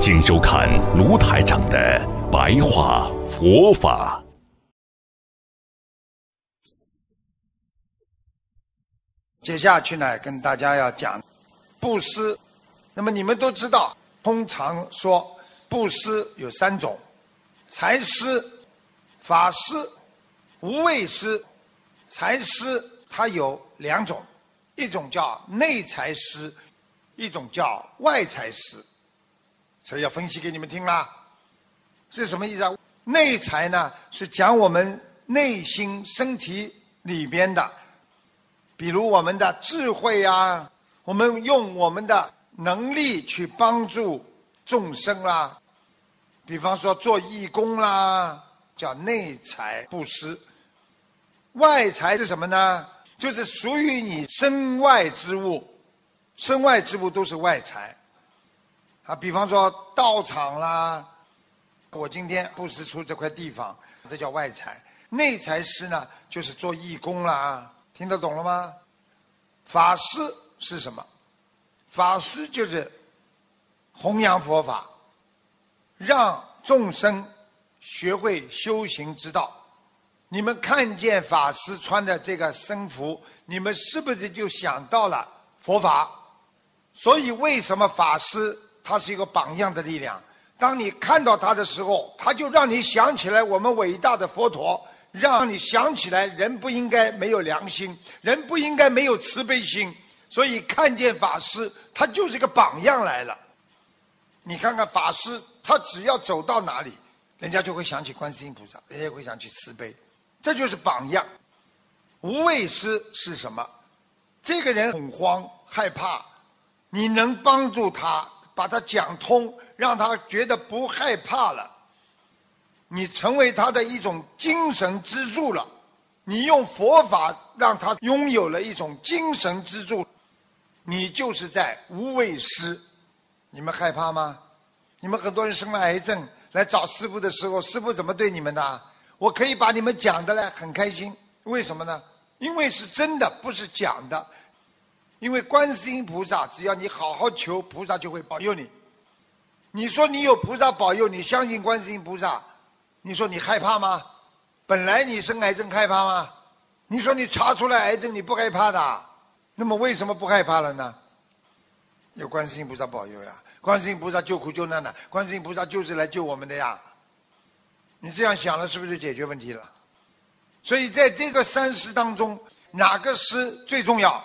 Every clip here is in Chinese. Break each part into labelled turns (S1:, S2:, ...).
S1: 请收看卢台长的白话佛法。
S2: 接下去呢，跟大家要讲布施。那么你们都知道，通常说布施有三种：财施、法施、无畏施。财施它有两种，一种叫内财施，一种叫外财施。所以要分析给你们听啦，是什么意思啊？内财呢是讲我们内心身体里边的，比如我们的智慧啊，我们用我们的能力去帮助众生啦，比方说做义工啦，叫内财布施。外财是什么呢？就是属于你身外之物，身外之物都是外财。啊，比方说道场啦，我今天布施出这块地方，这叫外财。内财师呢，就是做义工啦，听得懂了吗？法师是什么？法师就是弘扬佛法，让众生学会修行之道。你们看见法师穿的这个僧服，你们是不是就想到了佛法？所以为什么法师？它是一个榜样的力量。当你看到它的时候，它就让你想起来我们伟大的佛陀，让你想起来人不应该没有良心，人不应该没有慈悲心。所以看见法师，他就是一个榜样来了。你看看法师，他只要走到哪里，人家就会想起观世音菩萨，人家会想起慈悲，这就是榜样。无畏师是什么？这个人恐慌害怕，你能帮助他。把它讲通，让他觉得不害怕了。你成为他的一种精神支柱了。你用佛法让他拥有了一种精神支柱，你就是在无畏师。你们害怕吗？你们很多人生了癌症来找师傅的时候，师傅怎么对你们的？我可以把你们讲的呢很开心。为什么呢？因为是真的，不是讲的。因为观世音菩萨，只要你好好求，菩萨就会保佑你。你说你有菩萨保佑，你相信观世音菩萨，你说你害怕吗？本来你生癌症害怕吗？你说你查出来癌症你不害怕的，那么为什么不害怕了呢？有观世音菩萨保佑呀，观世音菩萨救苦救难的，观世音菩萨就是来救我们的呀。你这样想了，是不是解决问题了？所以在这个三思当中，哪个思最重要？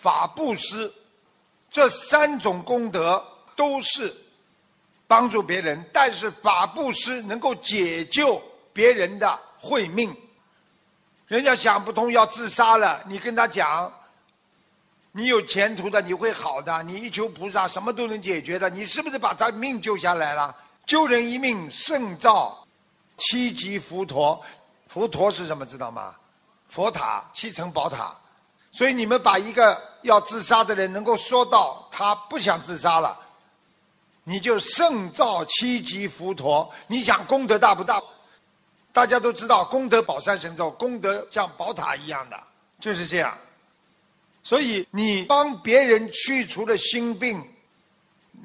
S2: 法布施，这三种功德都是帮助别人，但是法布施能够解救别人的慧命。人家想不通要自杀了，你跟他讲，你有前途的，你会好的，你一求菩萨什么都能解决的，你是不是把他命救下来了？救人一命胜造七级浮陀，浮陀是什么知道吗？佛塔七层宝塔。所以你们把一个要自杀的人能够说到他不想自杀了，你就胜造七级浮陀。你想功德大不大？大家都知道功德宝山神咒，功德像宝塔一样的，就是这样。所以你帮别人去除了心病，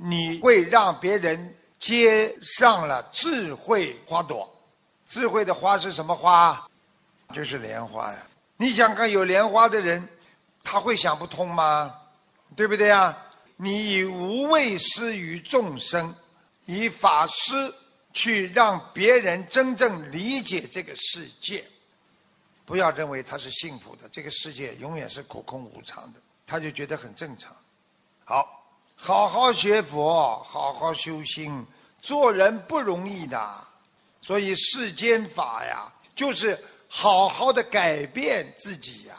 S2: 你会让别人接上了智慧花朵。智慧的花是什么花？就是莲花呀。你想看有莲花的人？他会想不通吗？对不对呀？你以无畏施于众生，以法师去让别人真正理解这个世界，不要认为他是幸福的，这个世界永远是苦空无常的，他就觉得很正常。好，好好学佛，好好修心，做人不容易的，所以世间法呀，就是好好的改变自己呀。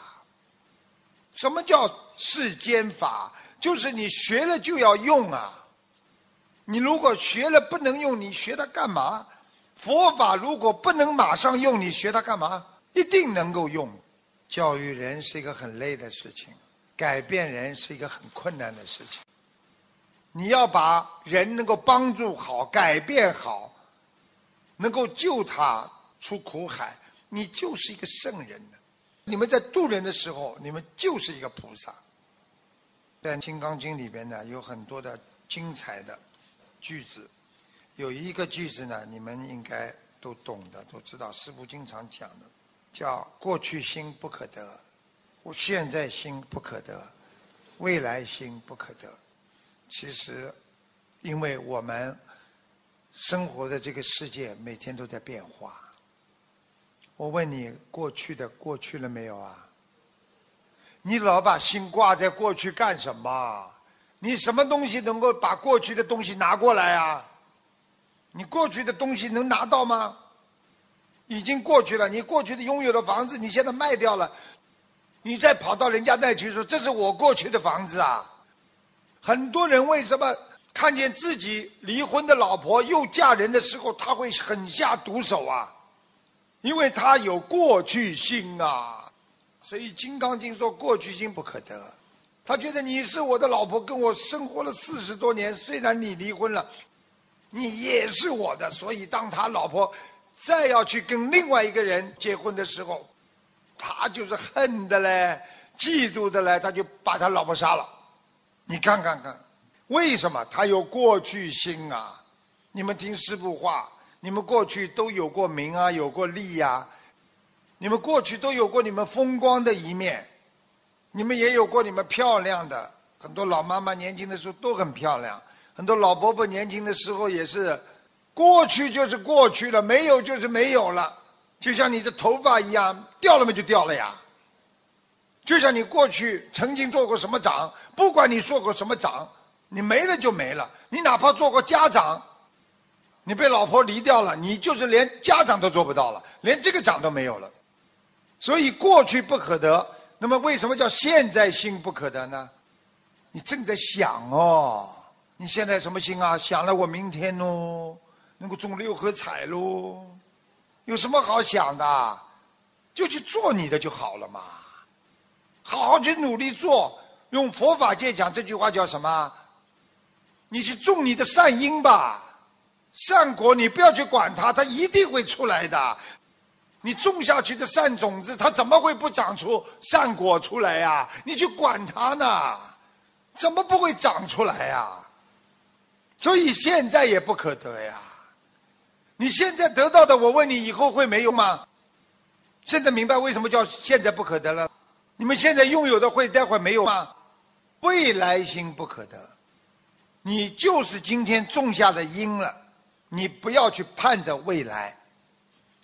S2: 什么叫世间法？就是你学了就要用啊！你如果学了不能用，你学它干嘛？佛法如果不能马上用，你学它干嘛？一定能够用。教育人是一个很累的事情，改变人是一个很困难的事情。你要把人能够帮助好、改变好，能够救他出苦海，你就是一个圣人了。你们在渡人的时候，你们就是一个菩萨。在《金刚经》里边呢，有很多的精彩的句子，有一个句子呢，你们应该都懂的，都知道。师父经常讲的，叫“过去心不可得，现在心不可得，未来心不可得”。其实，因为我们生活的这个世界每天都在变化。我问你，过去的过去了没有啊？你老把心挂在过去干什么？你什么东西能够把过去的东西拿过来啊？你过去的东西能拿到吗？已经过去了，你过去的拥有的房子，你现在卖掉了，你再跑到人家那去说这是我过去的房子啊？很多人为什么看见自己离婚的老婆又嫁人的时候，他会狠下毒手啊？因为他有过去心啊。所以《金刚经》说过去心不可得，他觉得你是我的老婆，跟我生活了四十多年，虽然你离婚了，你也是我的。所以当他老婆再要去跟另外一个人结婚的时候，他就是恨的嘞，嫉妒的嘞，他就把他老婆杀了。你看看看，为什么他有过去心啊？你们听师父话，你们过去都有过名啊，有过利呀。你们过去都有过你们风光的一面，你们也有过你们漂亮的。很多老妈妈年轻的时候都很漂亮，很多老伯伯年轻的时候也是。过去就是过去了，没有就是没有了。就像你的头发一样，掉了嘛就掉了呀。就像你过去曾经做过什么长，不管你做过什么长，你没了就没了。你哪怕做过家长。你被老婆离掉了，你就是连家长都做不到了，连这个长都没有了。所以过去不可得，那么为什么叫现在心不可得呢？你正在想哦，你现在什么心啊？想了我明天喽，能够中六合彩喽，有什么好想的？就去做你的就好了嘛，好好去努力做。用佛法界讲这句话叫什么？你去种你的善因吧，善果你不要去管它，它一定会出来的。你种下去的善种子，它怎么会不长出善果出来呀？你去管它呢？怎么不会长出来呀？所以现在也不可得呀。你现在得到的，我问你，以后会没有吗？现在明白为什么叫现在不可得了？你们现在拥有的会待会没有吗？未来心不可得，你就是今天种下的因了，你不要去盼着未来。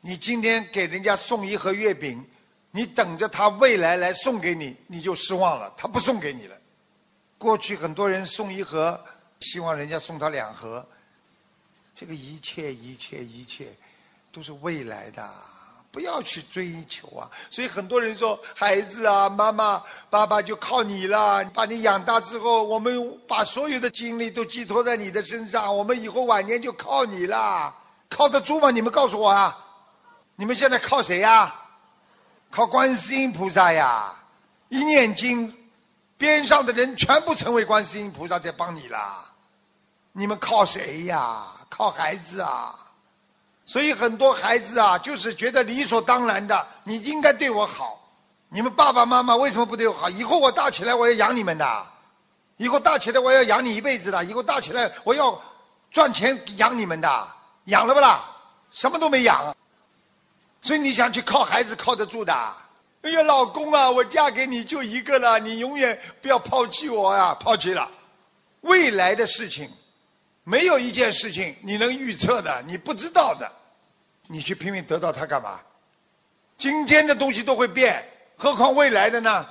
S2: 你今天给人家送一盒月饼，你等着他未来来送给你，你就失望了。他不送给你了。过去很多人送一盒，希望人家送他两盒。这个一切一切一切，都是未来的，不要去追求啊。所以很多人说，孩子啊，妈妈、爸爸就靠你了。把你养大之后，我们把所有的精力都寄托在你的身上，我们以后晚年就靠你了。靠得住吗？你们告诉我啊！你们现在靠谁呀？靠观世音菩萨呀！一念经，边上的人全部成为观世音菩萨在帮你啦。你们靠谁呀？靠孩子啊！所以很多孩子啊，就是觉得理所当然的，你应该对我好。你们爸爸妈妈为什么不对我好？以后我大起来我要养你们的，以后大起来我要养你一辈子的，以后大起来我要赚钱养你们的，养了不啦？什么都没养。所以你想去靠孩子靠得住的？哎呀，老公啊，我嫁给你就一个了，你永远不要抛弃我呀！抛弃了，未来的事情，没有一件事情你能预测的，你不知道的，你去拼命得到它干嘛？今天的东西都会变，何况未来的呢？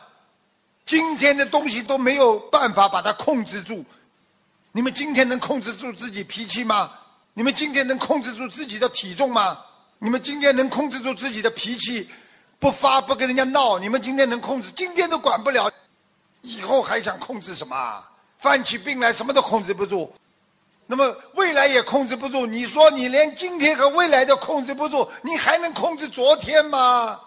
S2: 今天的东西都没有办法把它控制住。你们今天能控制住自己脾气吗？你们今天能控制住自己的体重吗？你们今天能控制住自己的脾气，不发不跟人家闹？你们今天能控制？今天都管不了，以后还想控制什么？犯起病来什么都控制不住。那么未来也控制不住。你说你连今天和未来都控制不住，你还能控制昨天吗？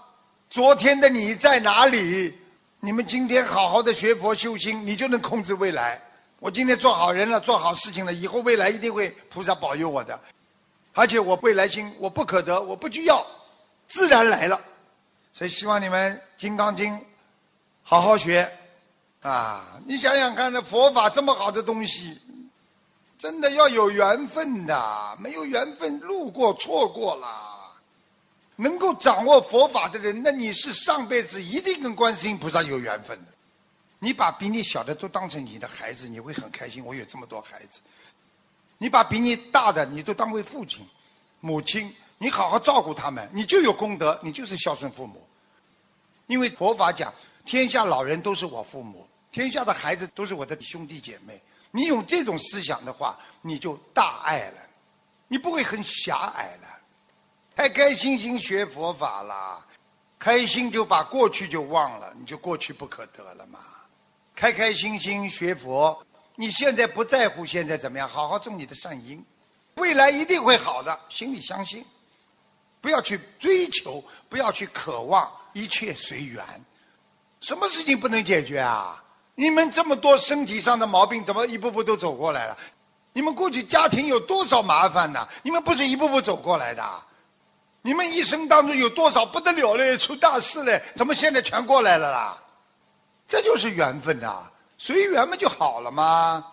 S2: 昨天的你在哪里？你们今天好好的学佛修心，你就能控制未来。我今天做好人了，做好事情了，以后未来一定会菩萨保佑我的。而且我未来心我不可得，我不需要，自然来了。所以希望你们《金刚经》好好学啊！你想想看，这佛法这么好的东西，真的要有缘分的，没有缘分路过错过了。能够掌握佛法的人，那你是上辈子一定跟观世音菩萨有缘分的。你把比你小的都当成你的孩子，你会很开心。我有这么多孩子。你把比你大的，你都当为父亲、母亲，你好好照顾他们，你就有功德，你就是孝顺父母。因为佛法讲，天下老人都是我父母，天下的孩子都是我的兄弟姐妹。你有这种思想的话，你就大爱了，你不会很狭隘了。开开心心学佛法啦，开心就把过去就忘了，你就过去不可得了嘛。开开心心学佛。你现在不在乎现在怎么样？好好种你的善因，未来一定会好的。心里相信，不要去追求，不要去渴望，一切随缘。什么事情不能解决啊？你们这么多身体上的毛病，怎么一步步都走过来了？你们过去家庭有多少麻烦呢？你们不是一步步走过来的？你们一生当中有多少不得了嘞？出大事嘞？怎么现在全过来了啦？这就是缘分呐。随缘嘛就好了嘛。